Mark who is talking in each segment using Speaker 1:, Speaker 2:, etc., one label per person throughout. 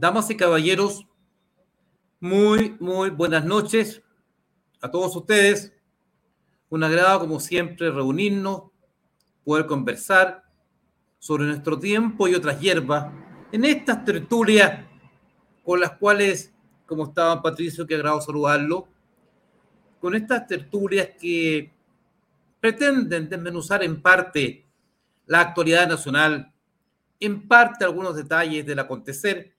Speaker 1: Damas y caballeros, muy, muy buenas noches a todos ustedes. Un agrado, como siempre, reunirnos, poder conversar sobre nuestro tiempo y otras hierbas en estas tertulias con las cuales, como estaba Patricio, que agrado saludarlo, con estas tertulias que pretenden desmenuzar en parte la actualidad nacional, en parte algunos detalles del acontecer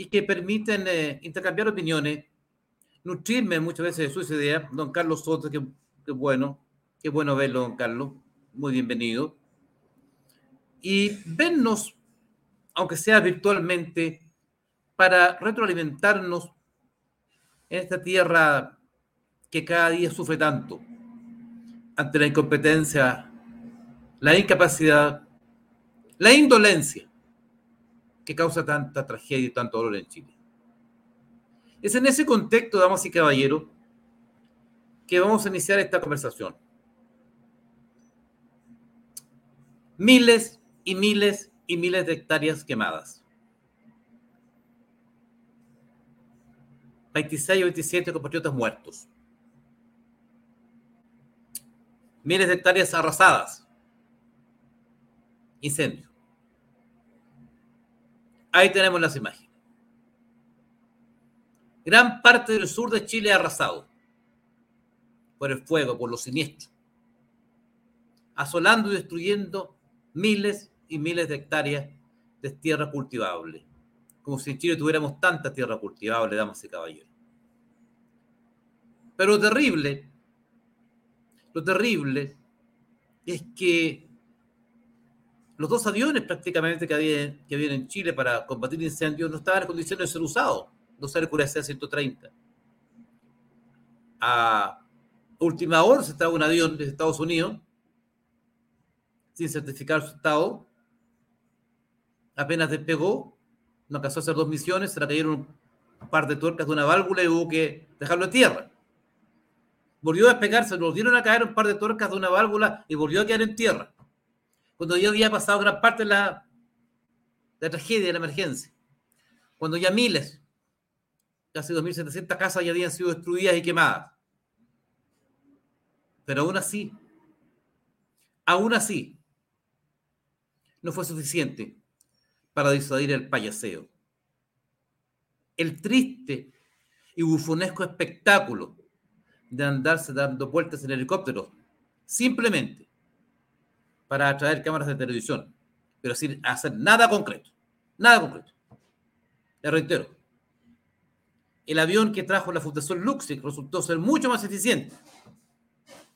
Speaker 1: y que permiten eh, intercambiar opiniones, nutrirme muchas veces de sus ideas. Don Carlos Soto, qué, bueno, qué bueno verlo, don Carlos, muy bienvenido. Y vernos, aunque sea virtualmente, para retroalimentarnos en esta tierra que cada día sufre tanto ante la incompetencia, la incapacidad, la indolencia que causa tanta tragedia y tanto dolor en Chile. Es en ese contexto, damas y caballeros, que vamos a iniciar esta conversación. Miles y miles y miles de hectáreas quemadas. 26 o 27 compatriotas muertos. Miles de hectáreas arrasadas. Incendio. Ahí tenemos las imágenes. Gran parte del sur de Chile arrasado por el fuego, por los siniestros, asolando y destruyendo miles y miles de hectáreas de tierra cultivable, como si en Chile tuviéramos tanta tierra cultivable, damas y caballeros. Pero lo terrible, lo terrible es que los dos aviones prácticamente que había, que había en Chile para combatir incendios no estaban en condiciones de ser usados, los Hércules C-130. A última hora se estaba un avión de Estados Unidos sin certificar su estado, apenas despegó, no alcanzó a hacer dos misiones, se le cayeron un par de tuercas de una válvula y hubo que dejarlo en tierra. Volvió a despegarse, volvieron a caer un par de tuercas de una válvula y volvió a quedar en tierra cuando ya había pasado gran parte de la, de tragedia, de la emergencia, cuando ya miles, casi 2.700 casas ya habían sido destruidas y quemadas. Pero aún así, aún así, no fue suficiente para disuadir el payaseo. El triste y bufonesco espectáculo de andarse dando vueltas en helicóptero, simplemente para atraer cámaras de televisión, pero sin hacer nada concreto. Nada concreto. Le reitero, el avión que trajo la Fundación Luxic resultó ser mucho más eficiente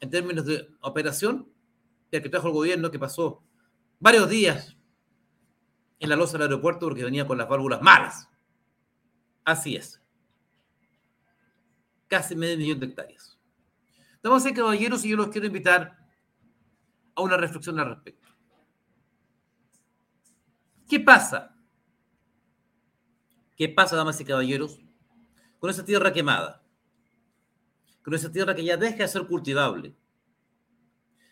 Speaker 1: en términos de operación que el que trajo el gobierno, que pasó varios días en la losa del aeropuerto porque venía con las válvulas malas. Así es. Casi medio millón de hectáreas. Aquí, caballeros, y yo los quiero invitar a una reflexión al respecto. ¿Qué pasa? ¿Qué pasa, damas y caballeros, con esa tierra quemada? Con esa tierra que ya deja de ser cultivable.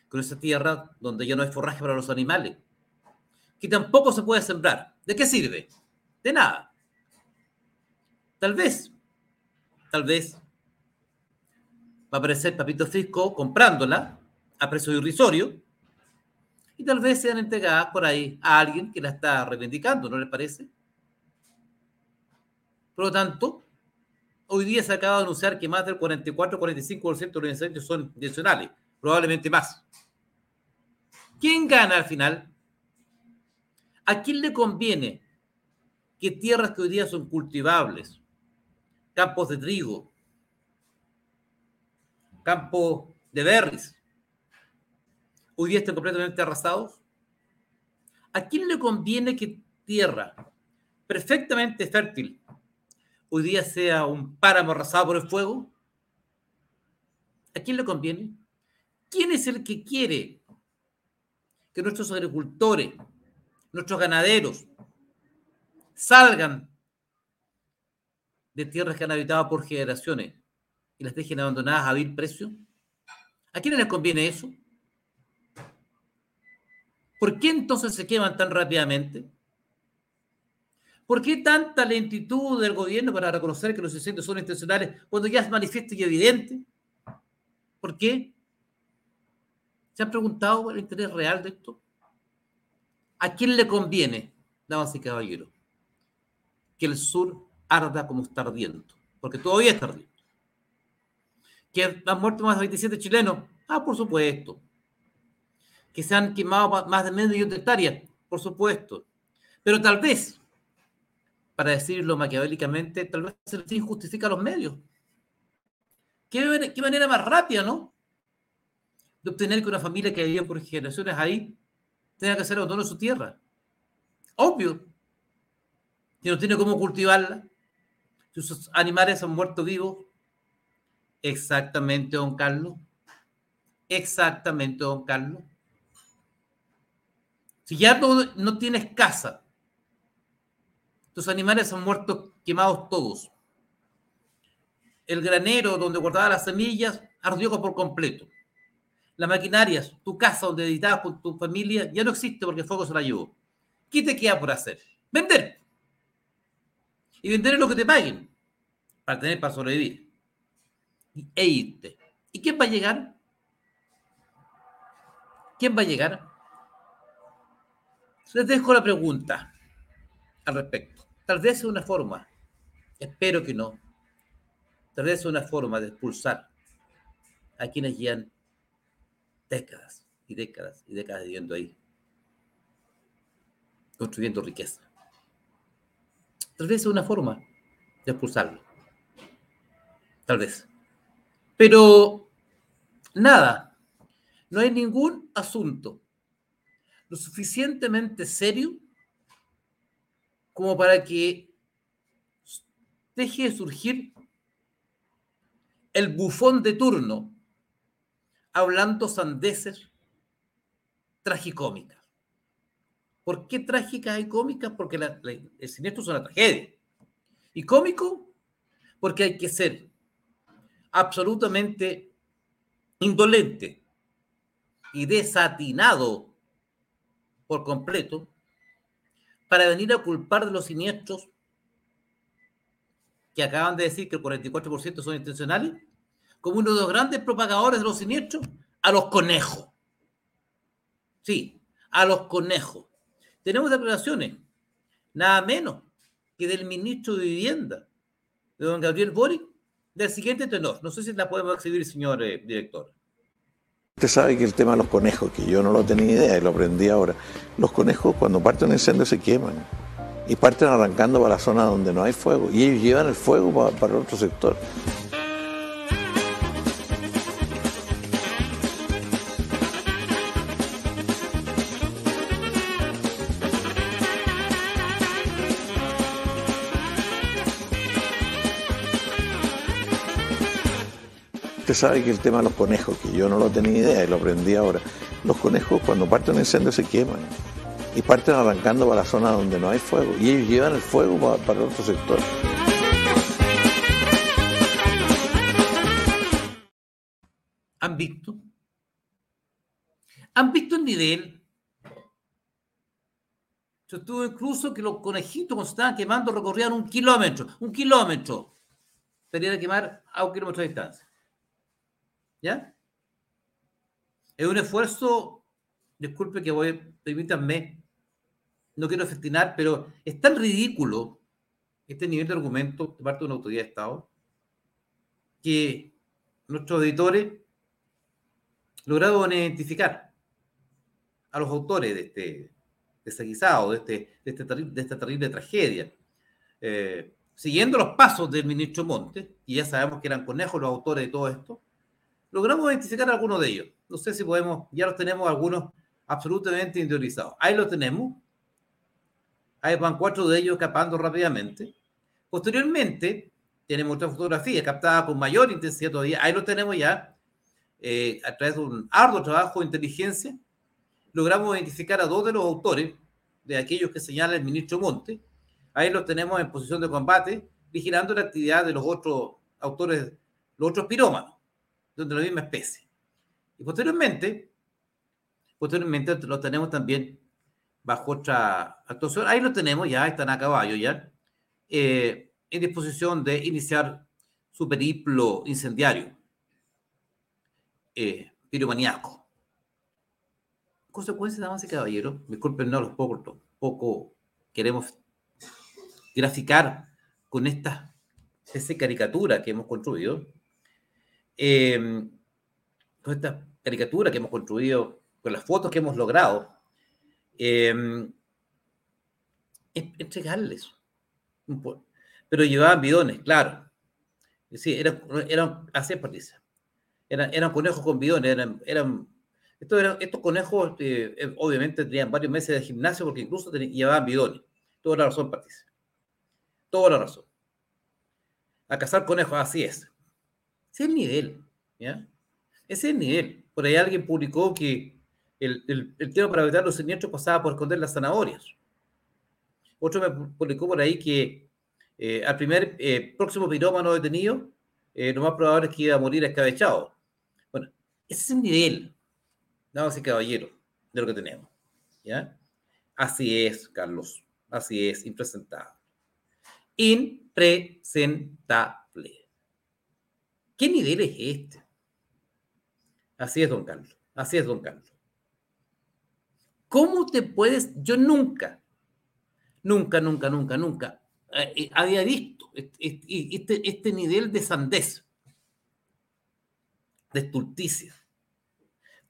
Speaker 1: Con esa tierra donde ya no hay forraje para los animales. Que tampoco se puede sembrar. ¿De qué sirve? De nada. Tal vez, tal vez, va a aparecer Papito Fisco comprándola a precio irrisorio y tal vez sean entregadas por ahí a alguien que la está reivindicando, ¿no les parece? Por lo tanto, hoy día se acaba de anunciar que más del 44-45% de los incendios son intencionales, probablemente más. ¿Quién gana al final? ¿A quién le conviene que tierras que hoy día son cultivables, campos de trigo, campos de berries, hoy día completamente arrasados? ¿A quién le conviene que tierra perfectamente fértil hoy día sea un páramo arrasado por el fuego? ¿A quién le conviene? ¿Quién es el que quiere que nuestros agricultores, nuestros ganaderos, salgan de tierras que han habitado por generaciones y las dejen abandonadas a vil precio? ¿A quién les conviene eso? ¿Por qué entonces se queman tan rápidamente? ¿Por qué tanta lentitud del gobierno para reconocer que los incendios son intencionales cuando ya es manifiesto y evidente? ¿Por qué? ¿Se han preguntado el interés real de esto? ¿A quién le conviene, damas y caballeros, que el sur arda como está ardiendo? Porque todavía está ardiendo. ¿Que han muerto más de 27 chilenos? Ah, por supuesto. ¿Que se han quemado más de medio millón de hectáreas? Por supuesto. Pero tal vez, para decirlo maquiavélicamente, tal vez el fin justifica los medios. ¿Qué, qué manera más rápida, ¿no? De obtener que una familia que vivía por generaciones ahí tenga que hacer autónomo su tierra. Obvio. Que no tiene cómo cultivarla. Sus animales han muerto vivos. Exactamente, don Carlos. Exactamente, don Carlos. Si ya no, no tienes casa, tus animales han muerto quemados todos. El granero donde guardaba las semillas ardió por completo. Las maquinarias, tu casa donde editabas con tu familia, ya no existe porque el fuego se la llevó. ¿Qué te queda por hacer? Vender. Y vender es lo que te paguen para tener para sobrevivir. E irte. ¿Y quién va a llegar? ¿Quién va a llegar? Les dejo la pregunta al respecto. Tal vez sea una forma, espero que no, tal vez sea una forma de expulsar a quienes llevan décadas y décadas y décadas viviendo ahí, construyendo riqueza. Tal vez sea una forma de expulsarlo. Tal vez. Pero nada, no hay ningún asunto lo suficientemente serio como para que deje de surgir el bufón de turno hablando sandeces tragicómicas. ¿Por qué trágicas y cómicas? Porque el siniestro es una tragedia. Y cómico, porque hay que ser absolutamente indolente y desatinado por completo para venir a culpar de los siniestros que acaban de decir que el 44% son intencionales, como uno de los grandes propagadores de los siniestros, a los conejos. Sí, a los conejos. Tenemos declaraciones, nada menos que del ministro de Vivienda, de don Gabriel Boric, del siguiente tenor. No sé si la podemos exhibir, señor eh, director.
Speaker 2: Usted sabe que el tema de los conejos, que yo no lo tenía idea y lo aprendí ahora, los conejos cuando parten un incendio se queman y parten arrancando para la zona donde no hay fuego y ellos llevan el fuego para, para otro sector. Sabe que el tema de los conejos, que yo no lo tenía idea y lo aprendí ahora, los conejos cuando parten un incendio se queman y parten arrancando para la zona donde no hay fuego y ellos llevan el fuego para, para otro sector.
Speaker 1: ¿Han visto? ¿Han visto el nivel? Yo estuve incluso que los conejitos cuando estaban quemando recorrían un kilómetro, un kilómetro, para quemar a un kilómetro de distancia. ¿Ya? Es un esfuerzo, disculpe que voy, permítanme, no quiero festinar, pero es tan ridículo este nivel de argumento de parte de una autoridad de Estado que nuestros editores lograron identificar a los autores de este desaguisado, de, este, de, este esta terrible tragedia. Eh, siguiendo los pasos del ministro Montes, y ya sabemos que eran conejos los autores de todo esto, logramos identificar algunos de ellos. No sé si podemos, ya los tenemos algunos absolutamente interiorizados. Ahí los tenemos. Ahí van cuatro de ellos escapando rápidamente. Posteriormente, tenemos otra fotografía captada con mayor intensidad todavía. Ahí lo tenemos ya. Eh, a través de un arduo trabajo de inteligencia, logramos identificar a dos de los autores, de aquellos que señala el ministro Monte. Ahí los tenemos en posición de combate, vigilando la actividad de los otros autores, los otros pirómanos de la misma especie. Y posteriormente, posteriormente lo tenemos también bajo otra actuación. Ahí lo tenemos, ya están a caballo, ya, eh, en disposición de iniciar su periplo incendiario, eh, piromaniaco. Consecuencias, damas y caballeros, disculpen, no, los poco, poco queremos graficar con esta esa caricatura que hemos construido, eh, con esta caricatura que hemos construido, con las fotos que hemos logrado, eh, entregarles. Pero llevaban bidones, claro. Sí, eran, eran así Eran, eran conejos con bidones, eran, eran estos, estos conejos eh, eh, obviamente tenían varios meses de gimnasio porque incluso llevaban bidones. Toda la razón, Patricia. Toda la razón. A cazar conejos, así es. Ese es el nivel. ¿ya? Ese es el nivel. Por ahí alguien publicó que el, el, tema para evitar los siniestros pasaba por esconder las zanahorias. Otro me publicó por ahí que eh, al primer eh, próximo pirómano detenido, eh, lo más probable es que iba a morir escabechado. Bueno, ese es el nivel, damas y caballeros, de lo que tenemos. ¿ya? Así es, Carlos. Así es, impresentable. Impresentable. ¿Qué nivel es este? Así es, don Carlos. Así es, don Carlos. ¿Cómo te puedes? Yo nunca, nunca, nunca, nunca, nunca eh, eh, había visto este, este, nivel de sandez, de estulticia.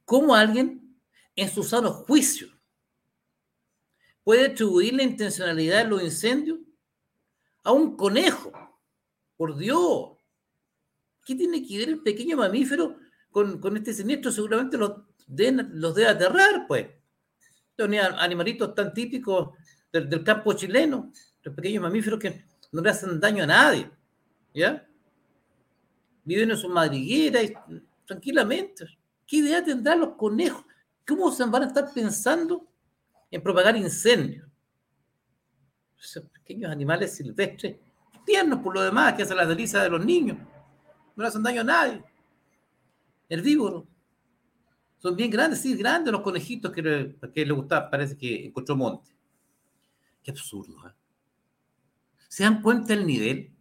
Speaker 1: ¿Cómo alguien en su sano juicio puede atribuir la intencionalidad de los incendios a un conejo? Por Dios. ¿Qué tiene que ver el pequeño mamífero con, este siniestro? Seguramente los, los debe aterrar, pues animalitos tan típicos del, campo chileno, los pequeños mamíferos que no le hacen daño a nadie, ¿ya? Viven en sus madrigueras tranquilamente. ¿Qué idea tendrán los conejos? ¿Cómo se van a estar pensando en propagar incendios? Esos pequeños animales silvestres, tiernos por lo demás, que hacen las delicias de los niños, no le hacen daño a nadie. Herbívoros. Son bien grandes, sí, grandes los conejitos que le, que gustaba, parece que encontró monte. Qué absurdo. ¿eh? ¿Se dan cuenta el nivel?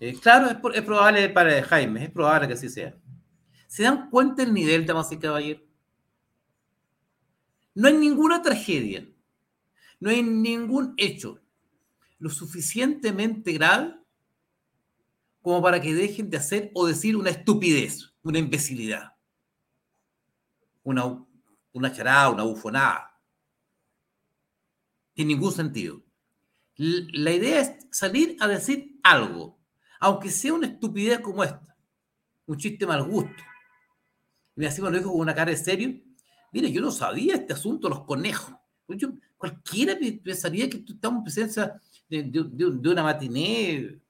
Speaker 1: Eh, claro, es, probable para Jaime, es probable que así sea. ¿Se dan cuenta el nivel, damas y caballeros? No hay ninguna tragedia, no hay ningún hecho lo suficientemente grave como para que dejen de hacer o decir una estupidez, una imbecilidad una, una charada, una bufonada. En ningún sentido. La idea es salir a decir algo, aunque sea una estupidez como esta, un chiste mal gusto. Y me lo dijo con una cara de serio. Mire, yo no sabía este asunto, los conejos. Pues cualquiera pensaría que estamos en presencia de, una matiné,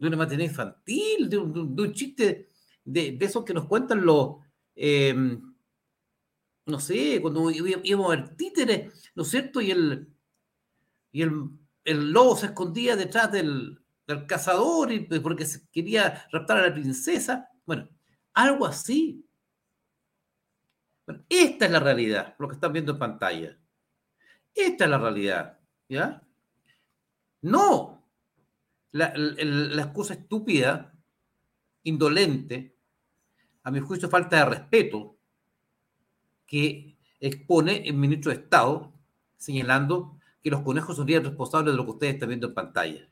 Speaker 1: de una matiné infantil, de un, chiste de, esos que nos cuentan los, Em, no sé, cuando íbamos a ver títeres, ¿no es cierto? Y el, y el, lobo se escondía detrás del, cazador y, pues, porque quería raptar a la princesa. Bueno, algo así. Bueno, esta es la realidad, lo que están viendo en pantalla. Esta es la realidad, ¿ya? No, la, la excusa estúpida, indolente, a mi juicio, falta de respeto que expone el ministro de Estado señalando que los conejos serían responsables de lo que ustedes están viendo en pantalla.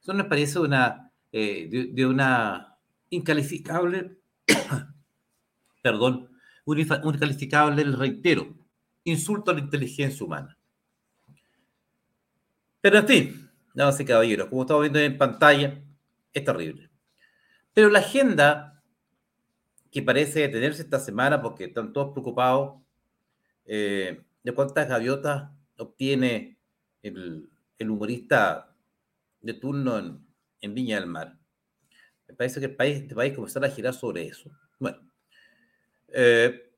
Speaker 1: Eso me parece una, eh, de, una incalificable, perdón, un incalificable, reitero, insulto a la inteligencia humana. Pero en fin, damas y caballeros, como estamos viendo en pantalla, es terrible. Pero la agenda que parece detenerse esta semana porque están todos preocupados eh, de cuántas gaviotas obtiene el, humorista de turno en, Viña del Mar. Me parece que el país, este país comenzará a girar sobre eso. Bueno, eh,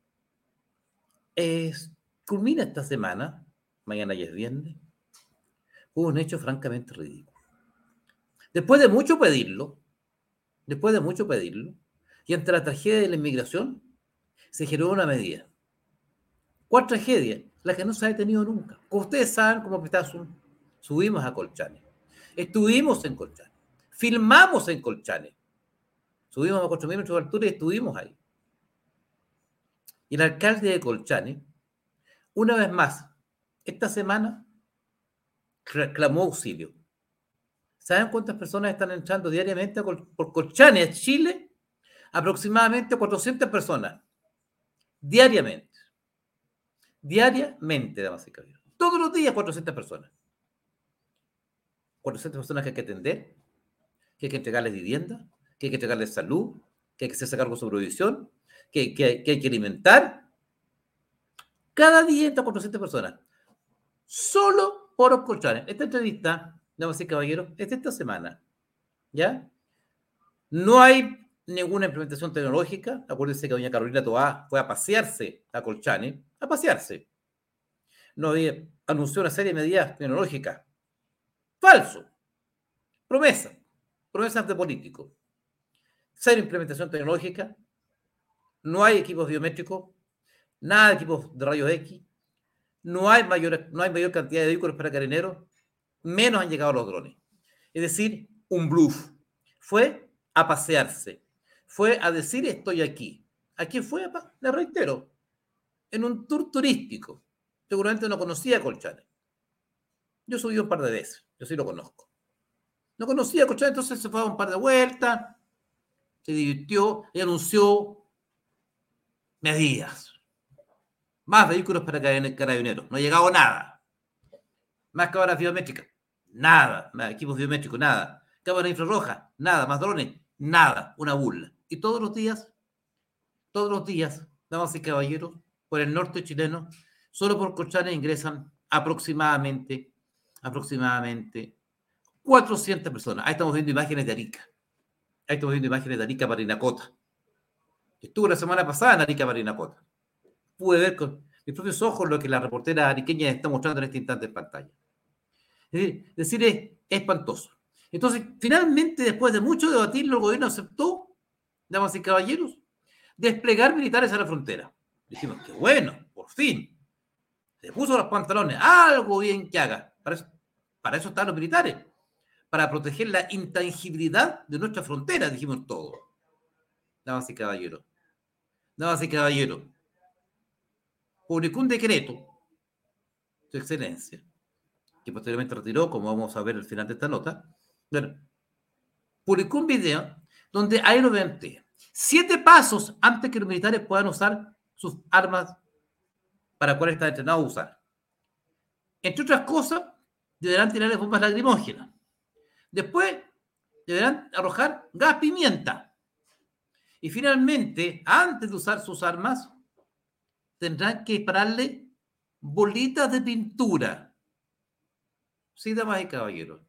Speaker 1: culmina esta semana, mañana ya es viernes, hubo un hecho francamente ridículo. Después de mucho pedirlo, después de mucho pedirlo, y ante la tragedia de la inmigración, se generó una medida. ¿Cuál tragedia? La que no se ha detenido nunca. ustedes saben cómo subimos a Colchane. Estuvimos en Colchane. Filmamos en Colchane. Subimos a 4.000 metros de altura y estuvimos ahí. Y el alcalde de Colchane, una vez más, esta semana reclamó auxilio. ¿Saben cuántas personas están entrando diariamente por Colchane a Chile? Aproximadamente 400 personas. Diariamente. Diariamente, damas y caballeros. Todos los días 400 personas. 400 personas que hay que atender, que hay que entregarles vivienda, que hay que entregarles salud, que hay que hacerse cargo de su que, que, hay que alimentar. Cada día entra 400 personas. Solo por colchones. Esta entrevista, damas y caballeros, es de esta semana. ¿Ya? No hay ninguna implementación tecnológica. Acuérdense que doña Carolina Toá fue a pasearse a Colchane, a pasearse. No había, anunció una serie de medidas tecnológicas. Falso. Promesa. Promesas de político. Cero implementación tecnológica. No hay equipos biométricos. Nada de equipos de rayos X. No hay mayor, no hay mayor cantidad de vehículos para carabineros. Menos han llegado los drones. Es decir, un bluff. Fue a pasearse fue a decir estoy aquí. ¿A quién fue? Le reitero, en un tour turístico. Seguramente no conocía Colchane. Yo subí un par de veces, yo sí lo conozco. No conocía Colchane, entonces se fue a un par de vueltas, se divirtió y anunció medidas. Más vehículos para carabineros. No ha llegado nada. Más cámaras biométricas. Nada. Equipos biométricos. Nada. Cámaras infrarrojas. Nada. Más drones. Nada. Una burla. Y todos los días, todos los días, damas y caballeros, por el norte chileno, solo por Colchane ingresan aproximadamente, aproximadamente 400 personas. Ahí estamos viendo imágenes de Arica. Ahí estamos viendo imágenes de Arica Parinacota. Estuve la semana pasada en Arica Parinacota. Pude ver con mis propios ojos lo que la reportera ariqueña está mostrando en este instante en pantalla. Es decir, es espantoso. Entonces, finalmente, después de mucho debatirlo, el gobierno aceptó damas y caballeros, desplegar militares a la frontera. Dijimos, qué bueno, por fin. Se puso los pantalones, algo bien que haga. Para eso, para eso están los militares, para proteger la intangibilidad de nuestra frontera, dijimos todo. Damas y caballeros. Damas y caballeros. Publicó un decreto, su excelencia, que posteriormente retiró, como vamos a ver al final de esta nota. Bueno, publicó un video donde hay lo Siete pasos antes que los militares puedan usar sus armas para cuales están entrenados a usar. Entre otras cosas, deberán tirarles bombas lacrimógenas. Después, deberán arrojar gas pimienta. Y finalmente, antes de usar sus armas, tendrán que dispararle bolitas de pintura. Sí, damas y caballeros.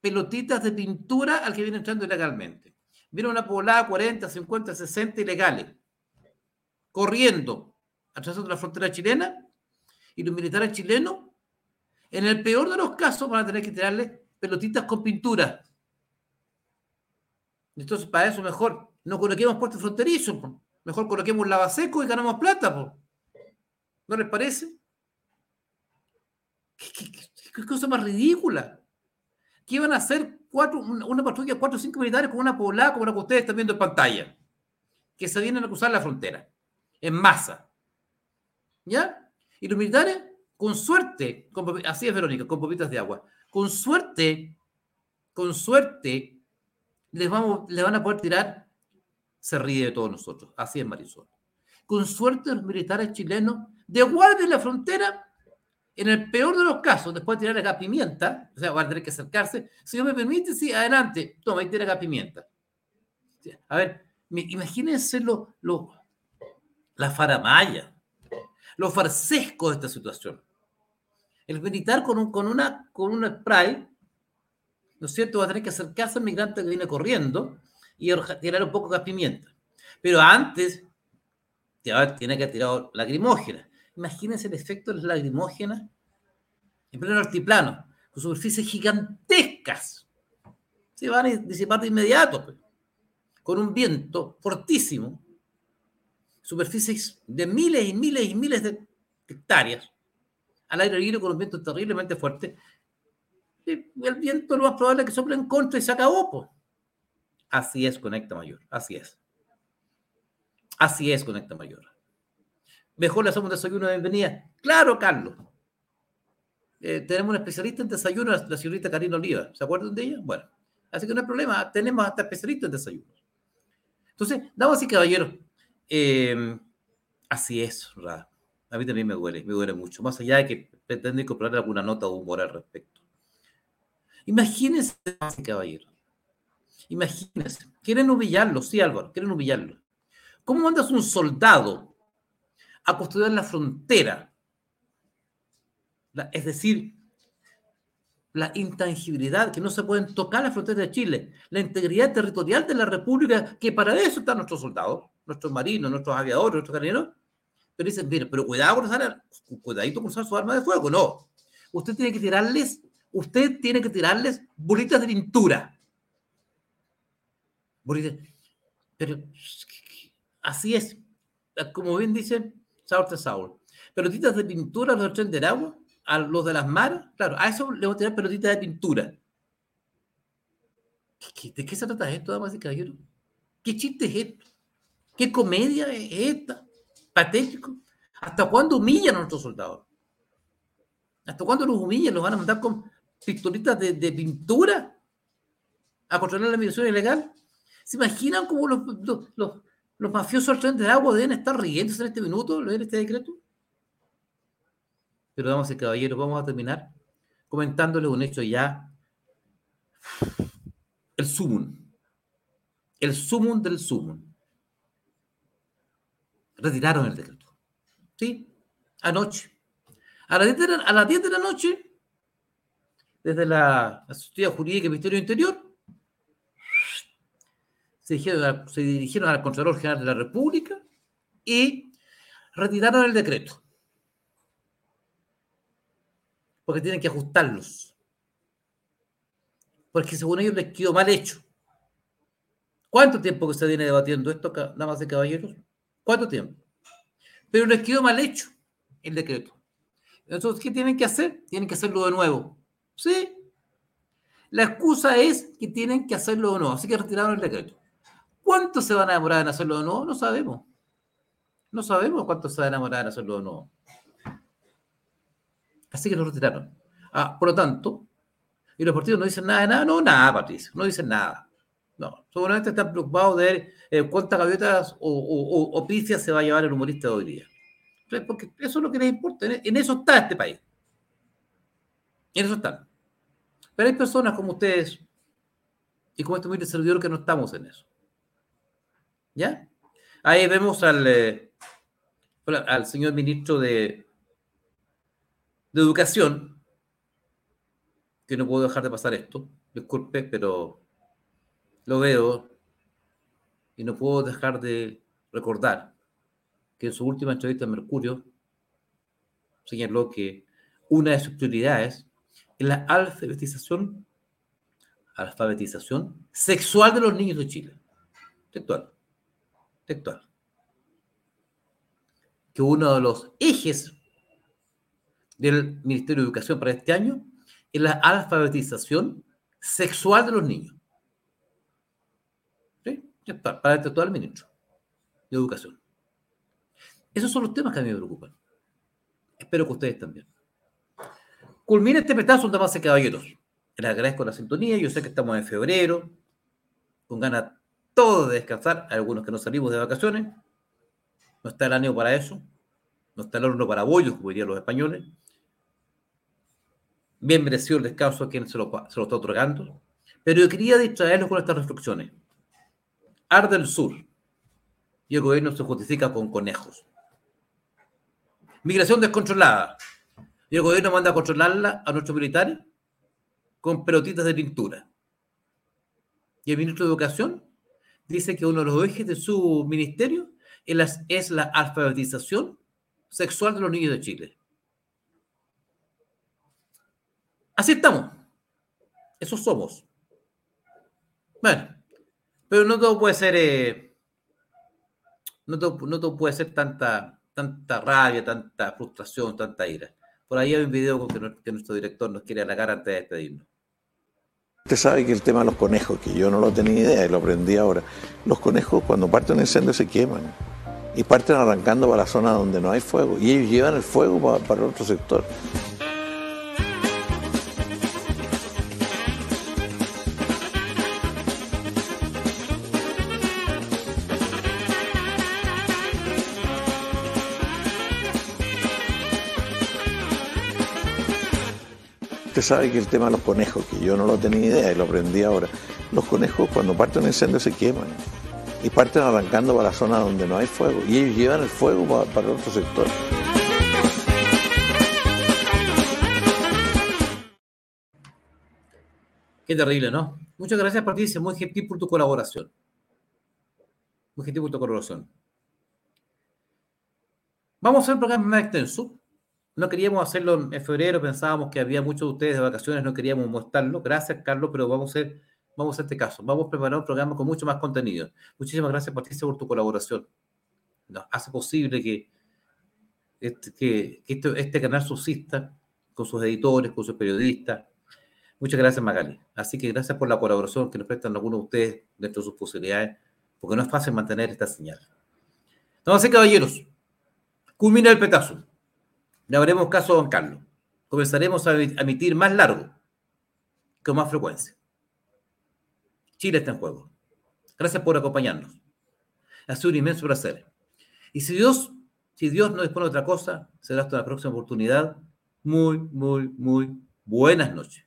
Speaker 1: Pelotitas de pintura al que viene entrando ilegalmente. Viene una poblada 40, 50, 60 ilegales, corriendo atravesando la frontera chilena, y los militares chilenos, en el peor de los casos, van a tener que tirarle pelotitas con pintura. Entonces, para eso mejor no coloquemos puestos fronterizos, mejor coloquemos lava seco y ganamos plata. ¿No les parece? qué cosa más ridícula? ¿Qué iban a hacer cuatro, una patrulla, cuatro o cinco militares con una poblada como la que ustedes están viendo en pantalla? Que se vienen a cruzar la frontera, en masa. ¿Ya? Y los militares, con suerte, así es Verónica, con popitas de agua, con suerte, con suerte, les, vamos, les van a poder tirar, se ríe de todos nosotros, así es Marisol. Con suerte los militares chilenos de guardia en la frontera en el peor de los casos, después de tirar acá pimienta, o sea, va a tener que acercarse. Si no me permite, sí, adelante, toma, y tira acá pimienta. A ver, imagínense lo, lo, la faramaya, lo farsesco de esta situación. El militar con, un, con, una, con un spray, ¿no es cierto?, va a tener que acercarse al migrante que viene corriendo y tirar un poco de pimienta. Pero antes, tiene que tirar lacrimógena. Imagínense el efecto de las lagrimógenas en pleno altiplano, con superficies gigantescas. Se van a disipar de inmediato, pues, con un viento fortísimo, superficies de miles y miles y miles de hectáreas, al aire libre con un viento terriblemente fuerte, el viento lo más probable es que sople en contra y se acabó. Así es Conecta Mayor, así es. Así es Conecta Mayor. Mejor le hacemos un desayuno de bienvenida. Claro, Carlos. Eh, tenemos un especialista en desayuno, la señorita Karina Oliva. ¿Se acuerdan de ella? Bueno, así que no hay problema, tenemos hasta especialistas en desayuno. Entonces, damas y caballeros, eh, así es, ¿verdad? A mí también me duele, me duele mucho, más allá de que pretendo incorporar alguna nota de humor al respecto. Imagínense, caballeros, imagínense, quieren humillarlo, sí Álvaro, quieren humillarlo. ¿Cómo mandas un soldado a custodiar la frontera? es decir, la intangibilidad, que no se pueden tocar las fronteras de Chile, la integridad territorial de la República, que para eso están nuestros soldados, nuestros marinos, nuestros aviadores, nuestros carabineros. Pero dicen, mire, pero cuidado con cuidadito con usar su arma de fuego. No. Usted tiene que tirarles, usted tiene que tirarles bolitas de pintura. Bolitas. Pero así es. Como bien dice Saul de Saul. Pelotitas de pintura los del del agua a los de las manos, claro, a eso le voy a tirar pelotitas de pintura. ¿De qué se trata esto, damas y caballeros? ¿Qué chiste es esto? ¿Qué comedia es esta? Patético. ¿Hasta cuándo humillan a nuestros soldados? ¿Hasta cuándo los humillan? ¿Los van a mandar con pistolitas de, pintura a controlar la migración ilegal? ¿Se imaginan cómo los, los, mafiosos al tren de agua deben estar riéndose en este minuto, leer este decreto? Pero damas y caballeros, vamos a terminar comentándole un hecho ya. El sumum. El sumum del sumum. Retiraron el decreto. ¿Sí? Anoche. A las 10 de la, a las 10 de la noche, desde la Asesoría Jurídica y Ministerio Interior, se dirigieron, al Contralor General de la República y retiraron el decreto porque tienen que ajustarlos. Porque según ellos les quedó mal hecho. ¿Cuánto tiempo que se viene debatiendo esto, damas de caballeros? ¿Cuánto tiempo? Pero les quedó mal hecho el decreto. Entonces, ¿qué tienen que hacer? Tienen que hacerlo de nuevo. ¿Sí? La excusa es que tienen que hacerlo de nuevo. Así que retiraron el decreto. ¿Cuánto se van a demorar en hacerlo de nuevo? No sabemos. No sabemos cuánto se van a demorar en hacerlo de nuevo. Así que lo retiraron. Ah, por lo tanto, y los partidos no dicen nada de nada, no, nada, Patricio, no dicen nada. No, seguramente están preocupados de ver eh, cuántas gaviotas o, o, se va a llevar el humorista de hoy día. Porque eso es lo que les importa. En eso está este país. En eso están. Pero hay personas como ustedes y como este humilde servidor que no estamos en eso. ¿Ya? Ahí vemos al, eh, al señor ministro de, de educación, que no puedo dejar de pasar esto, disculpe, pero lo veo y no puedo dejar de recordar que en su última entrevista en Mercurio señaló que una de sus prioridades es la alfabetización, alfabetización sexual de los niños de Chile. Textual. Textual. Que uno de los ejes del Ministerio de Educación para este año es la alfabetización sexual de los niños. Para el ministro de Educación. Esos son los temas que a mí me preocupan. Espero que ustedes también. Culmina este petazo, damas y caballeros. Les agradezco la sintonía. Yo sé que estamos en febrero, con ganas todo de descansar. algunos que no salimos de vacaciones. No está el año para eso. No está el horno para bollos, como dirían los españoles bien merecido el descanso a quien se lo, se lo está otorgando, pero yo quería distraerlos con estas reflexiones. Arde el sur y el gobierno se justifica con conejos. Migración descontrolada y el gobierno manda a controlarla a nuestros militares con pelotitas de pintura. Y el ministro de Educación dice que uno de los ejes de su ministerio es la alfabetización sexual de los niños de Chile. Así estamos. Eso somos. Bueno, pero no todo puede ser. Eh, no, todo, no todo puede ser tanta tanta rabia, tanta frustración, tanta ira. Por ahí hay un video que, nuestro director nos quiere halagar antes de despedirnos.
Speaker 2: Usted sabe que el tema de los conejos, que yo no lo tenía idea y lo aprendí ahora, los conejos cuando parten un incendio se queman y parten arrancando para la zona donde no hay fuego y ellos llevan el fuego para, para otro sector. Usted sabe que el tema de los conejos, que yo no lo tenía idea y lo aprendí ahora, los conejos cuando parten un incendio se queman y parten arrancando para la zona donde no hay fuego y ellos llevan el fuego para, otro sector.
Speaker 1: Qué terrible, ¿no? Muchas gracias, Patricia. Muy gentil por tu colaboración. Muy gentil por tu colaboración. Vamos a hacer un programa más extenso. No queríamos hacerlo en febrero, pensábamos que había muchos de ustedes de vacaciones, no queríamos mostrarlo. Gracias, Carlos, pero vamos a hacer, vamos a este caso. Vamos a preparar un programa con mucho más contenido. Muchísimas gracias, Patricia, por tu colaboración. Nos hace posible que este, que, este, este canal subsista con sus editores, con sus periodistas. Muchas gracias, Magali. Así que gracias por la colaboración que nos prestan algunos de ustedes dentro de sus posibilidades, porque no es fácil mantener esta señal. Entonces, caballeros, culmina el petazo. Le haremos caso a don Carlos. Comenzaremos a emitir más largo, con más frecuencia. Chile está en juego. Gracias por acompañarnos. Ha sido un inmenso placer. Y si Dios, si Dios no dispone de otra cosa, será hasta la próxima oportunidad. Muy, muy, muy buenas noches.